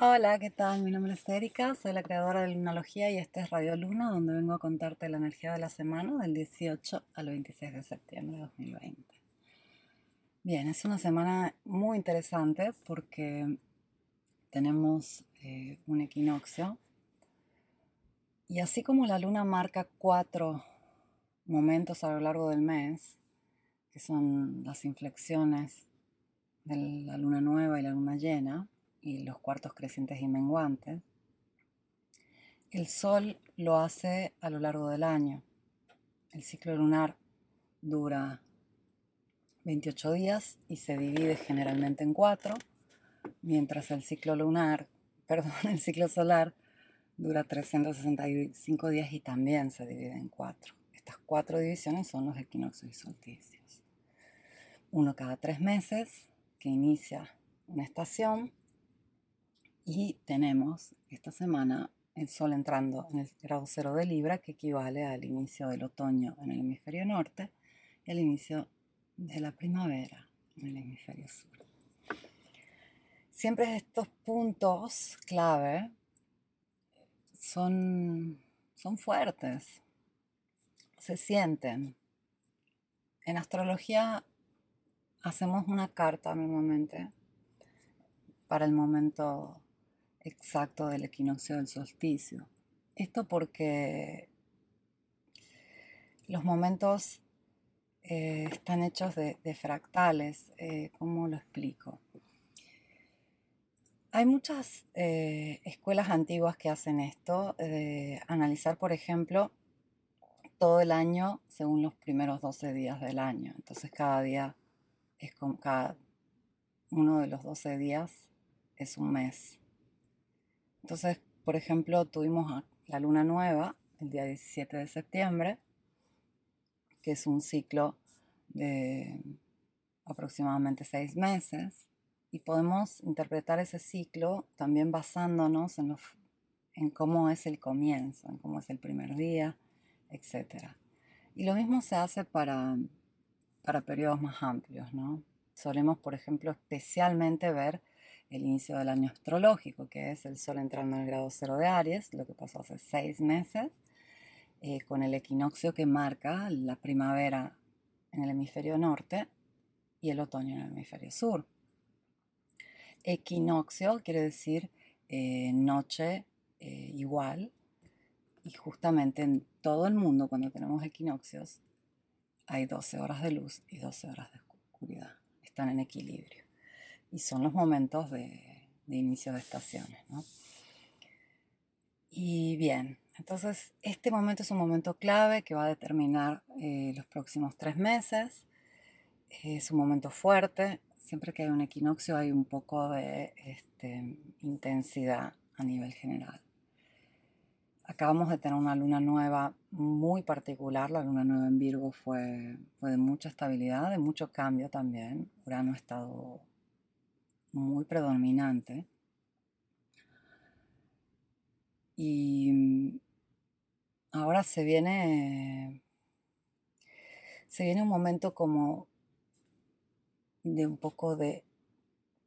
Hola, ¿qué tal? Mi nombre es Erika, soy la creadora de Lunología y este es Radio Luna, donde vengo a contarte la energía de la semana del 18 al 26 de septiembre de 2020. Bien, es una semana muy interesante porque tenemos eh, un equinoccio y así como la luna marca cuatro momentos a lo largo del mes, que son las inflexiones de la luna nueva y la luna llena, y los cuartos crecientes y menguantes. El Sol lo hace a lo largo del año. El ciclo lunar dura 28 días y se divide generalmente en cuatro, mientras el ciclo lunar, perdón, el ciclo solar dura 365 días y también se divide en cuatro. Estas cuatro divisiones son los equinoccios y solsticios. Uno cada tres meses, que inicia una estación y tenemos esta semana el Sol entrando en el grado cero de Libra, que equivale al inicio del otoño en el hemisferio norte y al inicio de la primavera en el hemisferio sur. Siempre estos puntos clave son, son fuertes, se sienten. En astrología hacemos una carta normalmente para el momento exacto del equinoccio del solsticio. Esto porque los momentos eh, están hechos de, fractales. Eh, ¿Cómo lo explico? Hay muchas eh, escuelas antiguas que hacen esto, analizar, por ejemplo, todo el año según los primeros 12 días del año. Entonces cada día es como cada uno de los 12 días es un mes. Entonces, por ejemplo, tuvimos la luna nueva el día 17 de septiembre, que es un ciclo de aproximadamente seis meses, y podemos interpretar ese ciclo también basándonos en, en cómo es el comienzo, en cómo es el primer día, etc. Y lo mismo se hace para, para periodos más amplios, ¿no? Solemos, por ejemplo, especialmente ver el inicio del año astrológico, que es el Sol entrando en el grado cero de Aries, lo que pasó hace seis meses, eh, con el equinoccio que marca la primavera en el hemisferio norte y el otoño en el hemisferio sur. Equinoccio quiere decir eh, noche eh, igual, y justamente en todo el mundo cuando tenemos equinoccios hay 12 horas de luz y 12 horas de oscuridad, están en equilibrio y son los momentos de, inicio de estaciones. Y bien, entonces este momento es un momento clave que va a determinar eh, los próximos tres meses. Es un momento fuerte. Siempre que hay un equinoccio hay un poco de este, intensidad a nivel general. Acabamos de tener una luna nueva muy particular. La luna nueva en Virgo fue, fue de mucha estabilidad, de mucho cambio también. Urano ha estado muy predominante. Y mm, ahora se viene, se viene un momento como de un poco de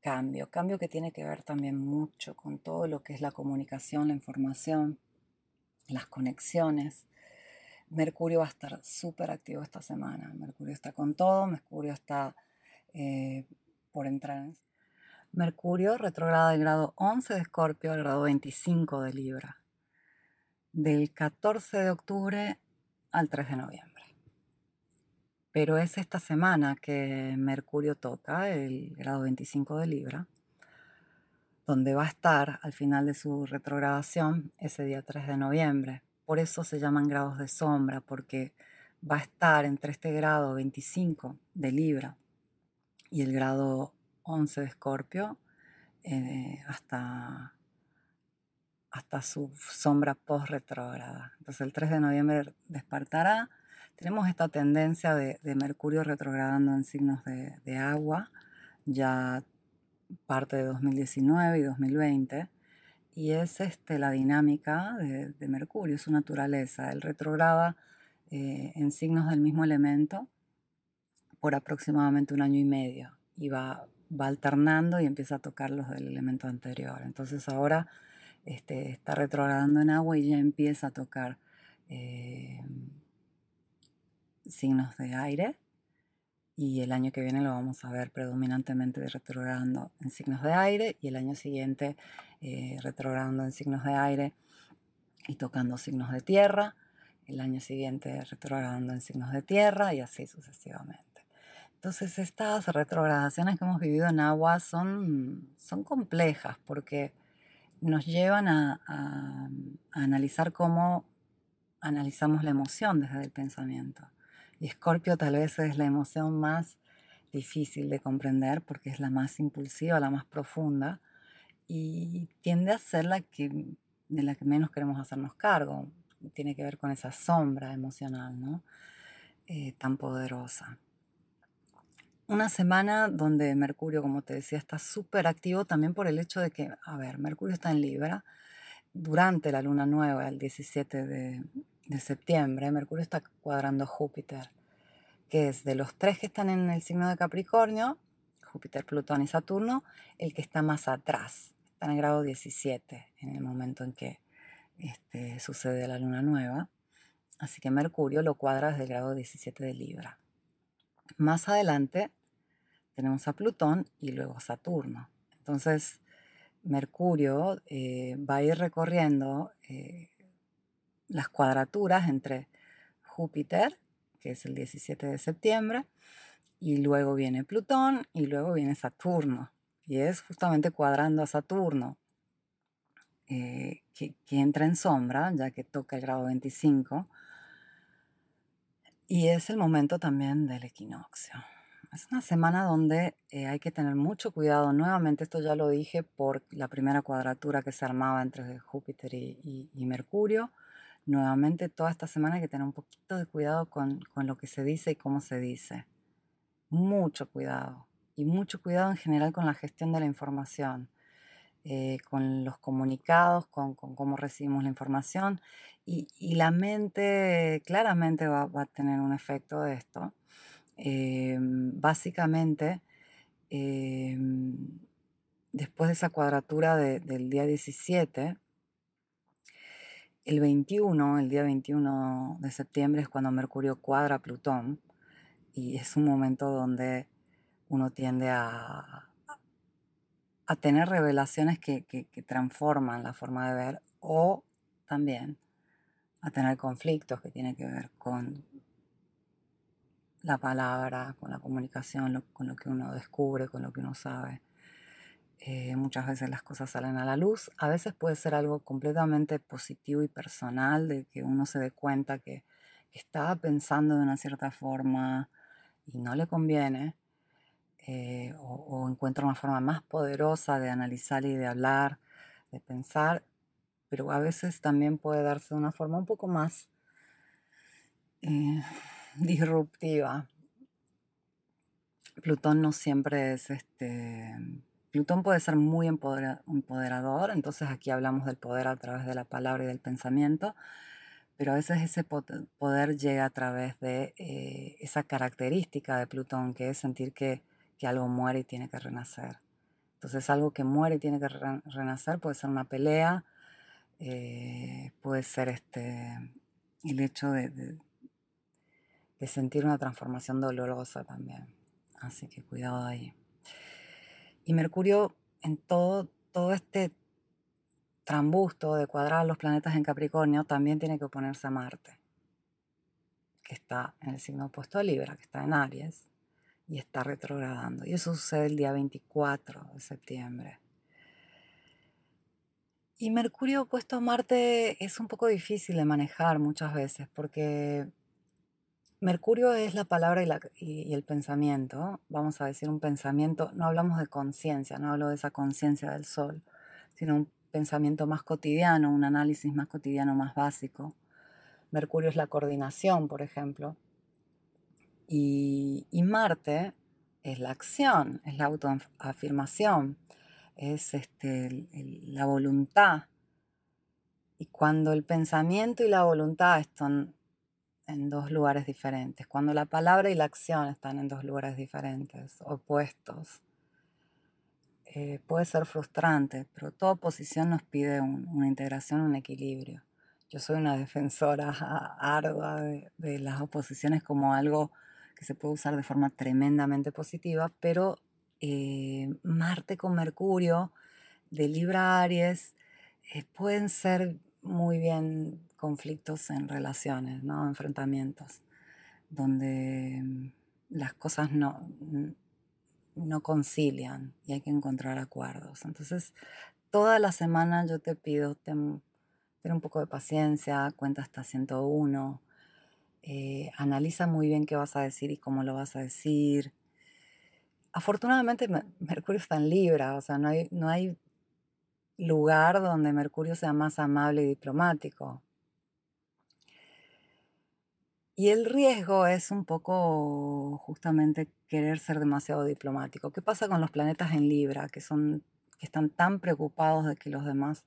cambio, cambio que tiene que ver también mucho con todo lo que es la comunicación, la información, las conexiones. Mercurio va a estar súper activo esta semana. Mercurio está con todo, Mercurio está eh, por entrar en Mercurio retrograda del grado 11 de Escorpio al grado 25 de Libra, del 14 de octubre al 3 de noviembre. Pero es esta semana que Mercurio toca el grado 25 de Libra, donde va a estar al final de su retrogradación ese día 3 de noviembre. Por eso se llaman grados de sombra, porque va a estar entre este grado 25 de Libra y el grado 11 de Escorpio eh, hasta, hasta su sombra post-retrógrada. Entonces el 3 de noviembre despertará. Tenemos esta tendencia de, Mercurio retrogradando en signos de, agua, ya parte de 2019 y 2020, y es este, la dinámica de, Mercurio, su naturaleza. Él retrograda eh, en signos del mismo elemento por aproximadamente un año y medio y va va alternando y empieza a tocar los del elemento anterior. Entonces ahora este, está retrogradando en agua y ya empieza a tocar eh, signos de aire. Y el año que viene lo vamos a ver predominantemente retrogradando en signos de aire y el año siguiente eh, retrogradando en signos de aire y tocando signos de tierra. El año siguiente retrogradando en signos de tierra y así sucesivamente. Entonces estas retrogradaciones que hemos vivido en agua son, son complejas porque nos llevan a, analizar cómo analizamos la emoción desde el pensamiento. Y Escorpio tal vez es la emoción más difícil de comprender porque es la más impulsiva, la más profunda y tiende a ser la que, de la que menos queremos hacernos cargo. Tiene que ver con esa sombra emocional ¿no? Eh, tan poderosa una semana donde Mercurio, como te decía, está súper activo también por el hecho de que, a ver, Mercurio está en Libra durante la luna nueva, el 17 de, septiembre, Mercurio está cuadrando Júpiter, que es de los tres que están en el signo de Capricornio, Júpiter, Plutón y Saturno, el que está más atrás, está en el grado 17 en el momento en que este, sucede la luna nueva. Así que Mercurio lo cuadra desde el grado 17 de Libra. Más adelante tenemos a Plutón y luego a Saturno. Entonces, Mercurio eh, va a ir recorriendo eh, las cuadraturas entre Júpiter, que es el 17 de septiembre, y luego viene Plutón y luego viene Saturno. Y es justamente cuadrando a Saturno eh, que, que, entra en sombra, ya que toca el grado 25. Y es el momento también del equinoccio es una semana donde eh, hay que tener mucho cuidado. Nuevamente, esto ya lo dije por la primera cuadratura que se armaba entre Júpiter y, Mercurio. Nuevamente, toda esta semana hay que tener un poquito de cuidado con, lo que se dice y cómo se dice. Mucho cuidado. Y mucho cuidado en general con la gestión de la información, eh, con los comunicados, con, cómo recibimos la información. Y, la mente claramente va, va a tener un efecto de esto. Em, básicamente, em, después de esa cuadratura del día 17, el 21, el día 21 de septiembre es cuando Mercurio cuadra a Plutón y es un momento donde uno tiende a, a tener revelaciones que, que, transforman la forma de ver o también a tener conflictos que tienen que ver con la palabra, con la comunicación, con lo que uno descubre, con lo que uno sabe. Eh, muchas veces las cosas salen a la luz. A veces puede ser algo completamente positivo y personal, de que uno se dé cuenta que estaba pensando de una cierta forma y no le conviene, eh, o, encuentra una forma más poderosa de analizar y de hablar, de pensar, pero a veces también puede darse de una forma un poco más... Eh, disruptiva. Plutón no siempre es este... Plutón puede ser muy empoderador, entonces aquí hablamos del poder a través de la palabra y del pensamiento, pero a veces ese poder llega a través de eh, esa característica de Plutón, que es sentir que, algo muere y tiene que renacer. Entonces algo que muere y tiene que renacer puede ser una pelea, eh, puede ser este, el hecho de sentir una transformación dolorosa también. Así que cuidado ahí. Y Mercurio en todo, todo este trambusto de cuadrar los planetas en Capricornio también tiene que oponerse a Marte, que está en el signo opuesto a Libra, que está en Aries y está retrogradando. Y eso sucede el día 24 de septiembre. Y Mercurio opuesto a Marte es un poco difícil de manejar muchas veces porque Mercurio es la palabra y, el pensamiento. Vamos a decir un pensamiento, no hablamos de conciencia, no hablo de esa conciencia del sol, sino un pensamiento más cotidiano, un análisis más cotidiano, más básico. Mercurio es la coordinación, por ejemplo. Y, Marte es la acción, es la autoafirmación, es este, la voluntad. Y cuando el pensamiento y la voluntad están en dos lugares diferentes, cuando la palabra y la acción están en dos lugares diferentes, opuestos, eh, puede ser frustrante, pero toda oposición nos pide una integración, un equilibrio. Yo soy una defensora ardua de, las oposiciones como algo que se puede usar de forma tremendamente positiva, pero eh, Marte con Mercurio de Libra Aries eh, pueden ser muy bien conflictos en relaciones, ¿no? enfrentamientos, donde mm, las cosas no, no concilian y hay que encontrar acuerdos. Entonces, toda la semana yo te pido ten, un poco de paciencia, cuenta hasta 101, eh, analiza muy bien qué vas a decir y cómo lo vas a decir. Afortunadamente Mercurio está en Libra, o sea, no hay, no hay lugar donde Mercurio sea más amable y diplomático. Y el riesgo es un poco justamente querer ser demasiado diplomático. ¿Qué pasa con los planetas en Libra, que, son, que están tan preocupados de que los demás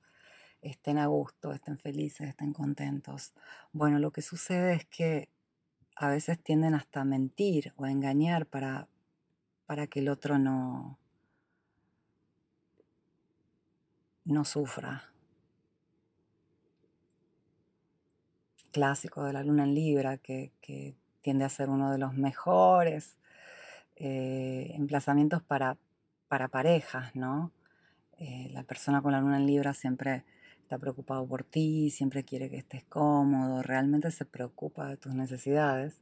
estén a gusto, estén felices, estén contentos? Bueno, lo que sucede es que a veces tienden hasta a mentir o a engañar para, para que el otro no, no sufra. Clásico de la luna en Libra, que, tiende a ser uno de los mejores eh, emplazamientos para, para parejas, ¿no? Eh, la persona con la luna en Libra siempre está preocupado por ti, siempre quiere que estés cómodo, realmente se preocupa de tus necesidades,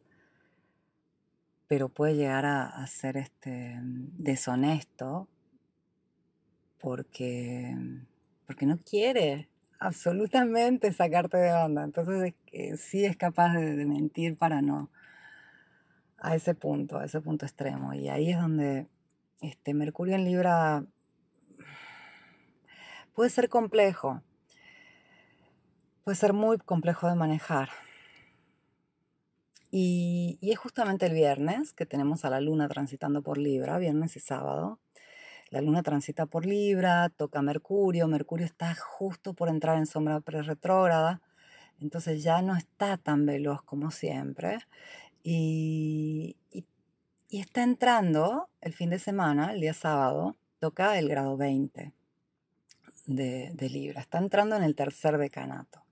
pero puede llegar a, ser este, deshonesto porque, porque no quiere absolutamente sacarte de onda. Entonces sí es capaz de, mentir para no a ese punto, a ese punto extremo. Y ahí es donde este Mercurio en Libra puede ser complejo, puede ser muy complejo de manejar. y, es justamente el viernes que tenemos a la luna transitando por Libra, viernes y sábado. La luna transita por Libra, toca Mercurio, Mercurio está justo por entrar en sombra pre-retrógrada, entonces ya no está tan veloz como siempre. Y, está entrando el fin de semana, el día sábado, toca el grado 20 de, Libra, está entrando en el tercer decanato.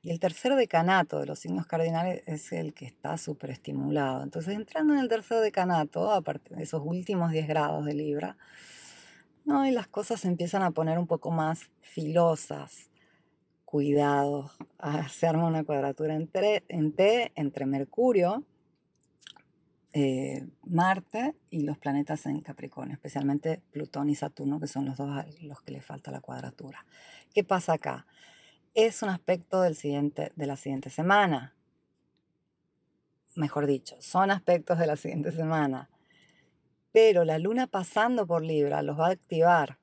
Y el tercer decanato de los signos cardinales es el que está súper estimulado. Entonces, entrando en el tercer decanato, a partir de esos últimos 10 grados de Libra, no, y las cosas se empiezan a poner un poco más filosas. Cuidado, ah, se arma una cuadratura entre, en T entre Mercurio, eh, Marte y los planetas en Capricornio, especialmente Plutón y Saturno, que son los dos a los que le falta la cuadratura. ¿Qué pasa acá? Es un aspecto del siguiente, de la siguiente semana. Mejor dicho, son aspectos de la siguiente semana pero la luna pasando por Libra los va a activar.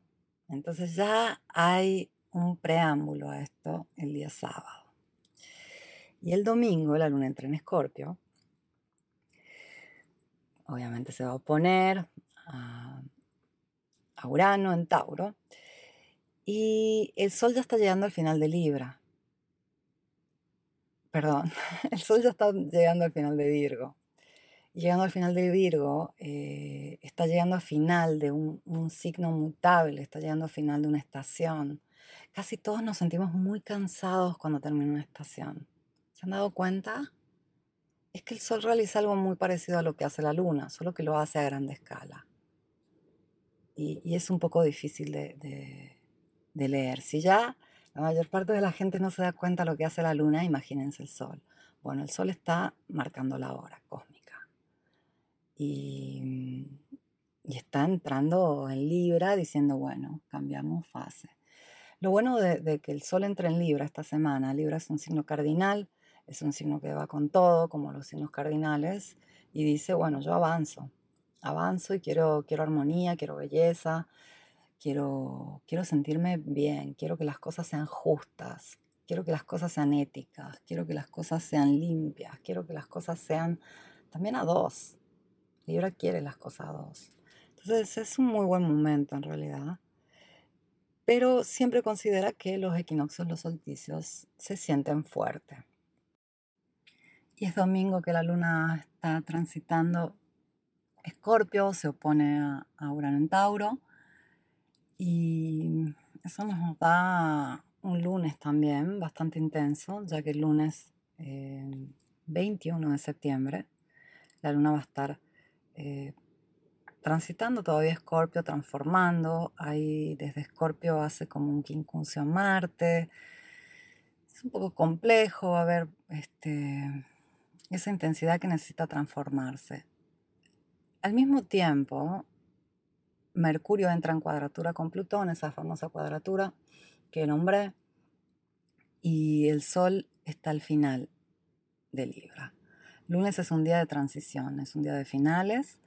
Entonces ya hay un preámbulo a esto el día sábado. Y el domingo la luna entra en Escorpio. Obviamente se va a oponer a, Urano en Tauro. Y el Sol ya está llegando al final de Libra. Perdón, el Sol ya está llegando al final de Virgo llegando al final de Virgo, eh, está llegando al final de un, signo mutable, está llegando al final de una estación. Casi todos nos sentimos muy cansados cuando termina una estación. ¿Se han dado cuenta? Es que el Sol realiza algo muy parecido a lo que hace la Luna, solo que lo hace a grande escala. Y, es un poco difícil de, de leer. Si ya la mayor parte de la gente no se da cuenta de lo que hace la Luna, imagínense el Sol. Bueno, el Sol está marcando la hora cósmica y, está entrando en Libra diciendo, bueno, cambiamos fase. Lo bueno de, que el Sol entre en Libra esta semana, Libra es un signo cardinal, es un signo que va con todo, como los signos cardinales, y dice, bueno, yo avanzo, avanzo y quiero, quiero armonía, quiero belleza, quiero, quiero sentirme bien, quiero que las cosas sean justas, quiero que las cosas sean éticas, quiero que las cosas sean limpias, quiero que las cosas sean también a dos, Libra quiere las cosas dos. Entonces es un muy buen momento en realidad. Pero siempre considera que los equinoccios, los solsticios, se sienten fuertes. Y es domingo que la luna está transitando Escorpio, se opone a, Urano en Tauro. Y eso nos da un lunes también bastante intenso, ya que el lunes 21 eh, de septiembre la luna va a estar eh, transitando todavía Escorpio, transformando. Ahí desde Escorpio hace como un quincuncio a Marte. Es un poco complejo, a ver, este, esa intensidad que necesita transformarse. Al mismo tiempo, Mercurio entra en cuadratura con Plutón, esa famosa cuadratura que nombré, y el Sol está al final de Libra. Lunes es un día de transición, es un día de finales,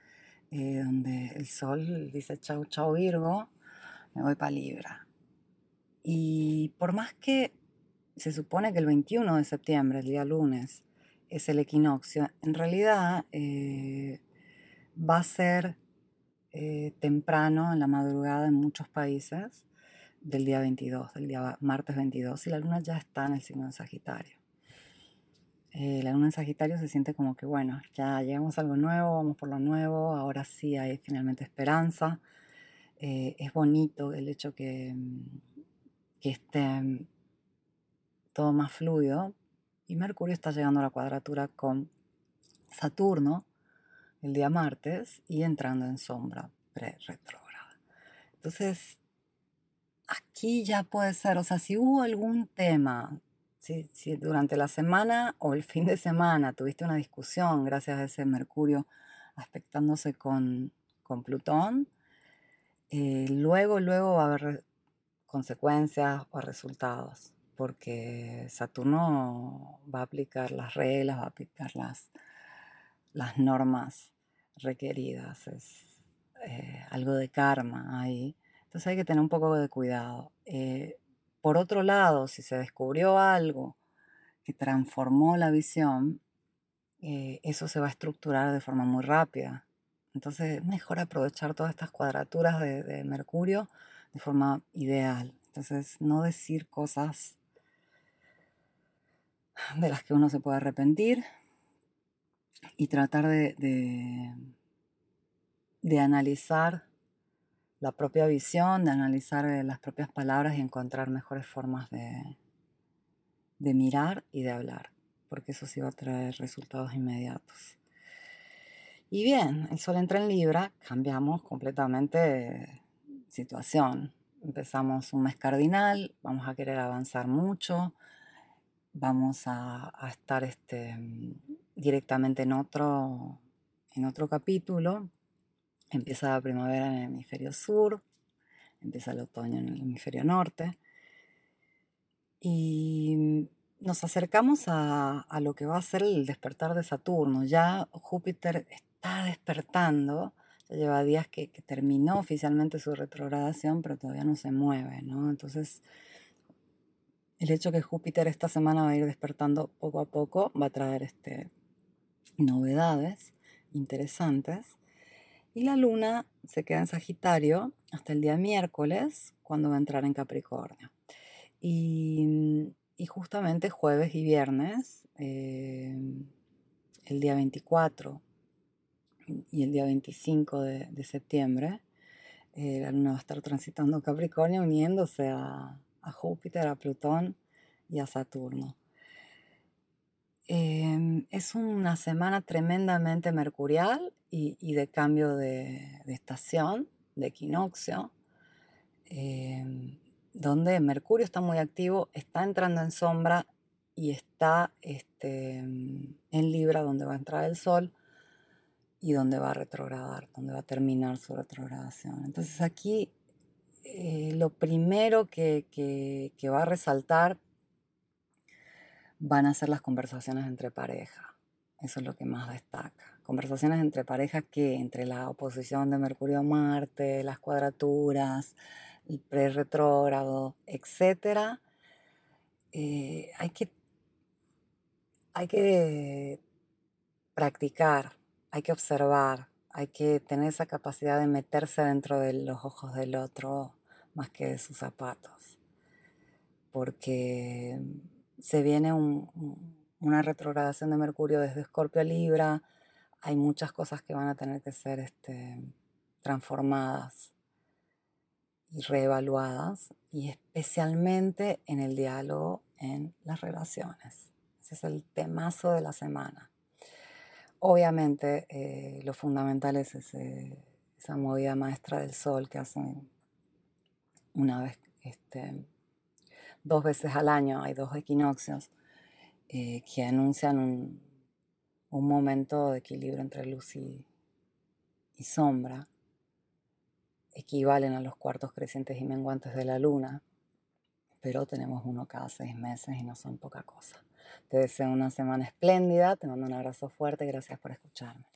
eh, donde el Sol dice chau, chau Virgo, me voy para Libra. Y por más que se supone que el 21 de septiembre, el día lunes, es el equinoccio, en realidad eh, va a ser eh, temprano en la madrugada en muchos países del día 22, del día martes 22, y la luna ya está en el signo de Sagitario. Eh, la luna en Sagitario se siente como que, bueno, ya llegamos a algo nuevo, vamos por lo nuevo, ahora sí hay finalmente esperanza. Eh, es bonito el hecho que, que esté todo más fluido. Y Mercurio está llegando a la cuadratura con Saturno, el día martes y entrando en sombra pre-retrógrada. Entonces, aquí ya puede ser, o sea, si hubo algún tema, si, durante la semana o el fin de semana tuviste una discusión gracias a ese Mercurio aspectándose con, con Plutón, eh, luego, luego va a haber consecuencias o resultados, porque Saturno va a aplicar las reglas, va a aplicar las, las normas requeridas, es eh, algo de karma ahí. Entonces hay que tener un poco de cuidado. Eh, por otro lado, si se descubrió algo que transformó la visión, eh, eso se va a estructurar de forma muy rápida. Entonces es mejor aprovechar todas estas cuadraturas de, Mercurio de forma ideal. Entonces no decir cosas de las que uno se puede arrepentir, y tratar de, de, analizar la propia visión, de analizar eh, las propias palabras y encontrar mejores formas de, de mirar y de hablar, porque eso sí va a traer resultados inmediatos. Y bien, el sol entra en Libra, cambiamos completamente situación. Empezamos un mes cardinal, vamos a querer avanzar mucho, vamos a, a estar este, directamente en otro, en otro capítulo. Empieza la primavera en el hemisferio sur, empieza el otoño en el hemisferio norte. Y nos acercamos a, a, lo que va a ser el despertar de Saturno. Ya Júpiter está despertando, ya lleva días que, terminó oficialmente su retrogradación, pero todavía no se mueve, ¿no? Entonces, el hecho que Júpiter esta semana va a ir despertando poco a poco va a traer este, novedades interesantes. Y la luna se queda en Sagitario hasta el día miércoles, cuando va a entrar en Capricornio. Y, justamente jueves y viernes, eh, el día 24 y el día 25 de, septiembre, eh, la luna va a estar transitando Capricornio, uniéndose a Júpiter, a Plutón y a Saturno. Em, es una semana tremendamente mercurial y, de cambio de, estación, de equinoccio, em, donde Mercurio está muy activo, está entrando en sombra y está este, en Libra, donde va a entrar el Sol y donde va a retrogradar, donde va a terminar su retrogradación. Entonces aquí eh, lo primero que, que va a resaltar van a ser las conversaciones entre pareja. Eso es lo que más destaca. Conversaciones entre pareja que entre la oposición de Mercurio a Marte, las cuadraturas, el pre-retrógrado, etc. Eh, hay, que, hay que practicar, hay que observar, hay que tener esa capacidad de meterse dentro de los ojos del otro más que de sus zapatos. Porque se viene una retrogradación de Mercurio desde Escorpio a Libra, hay muchas cosas que van a tener que ser este, transformadas. y reevaluadas y especialmente en el diálogo en las relaciones. Ese es el temazo de la semana. Obviamente eh, lo fundamental es esa movida maestra del sol que hacen una vez, este, dos veces al año, hay dos equinoccios eh, que anuncian un, un, momento de equilibrio entre luz y, y sombra, equivalen a los cuartos crecientes y menguantes de la luna, pero tenemos uno cada seis meses y no son poca cosa. Te deseo una semana espléndida, te mando un abrazo fuerte, gracias por escucharme.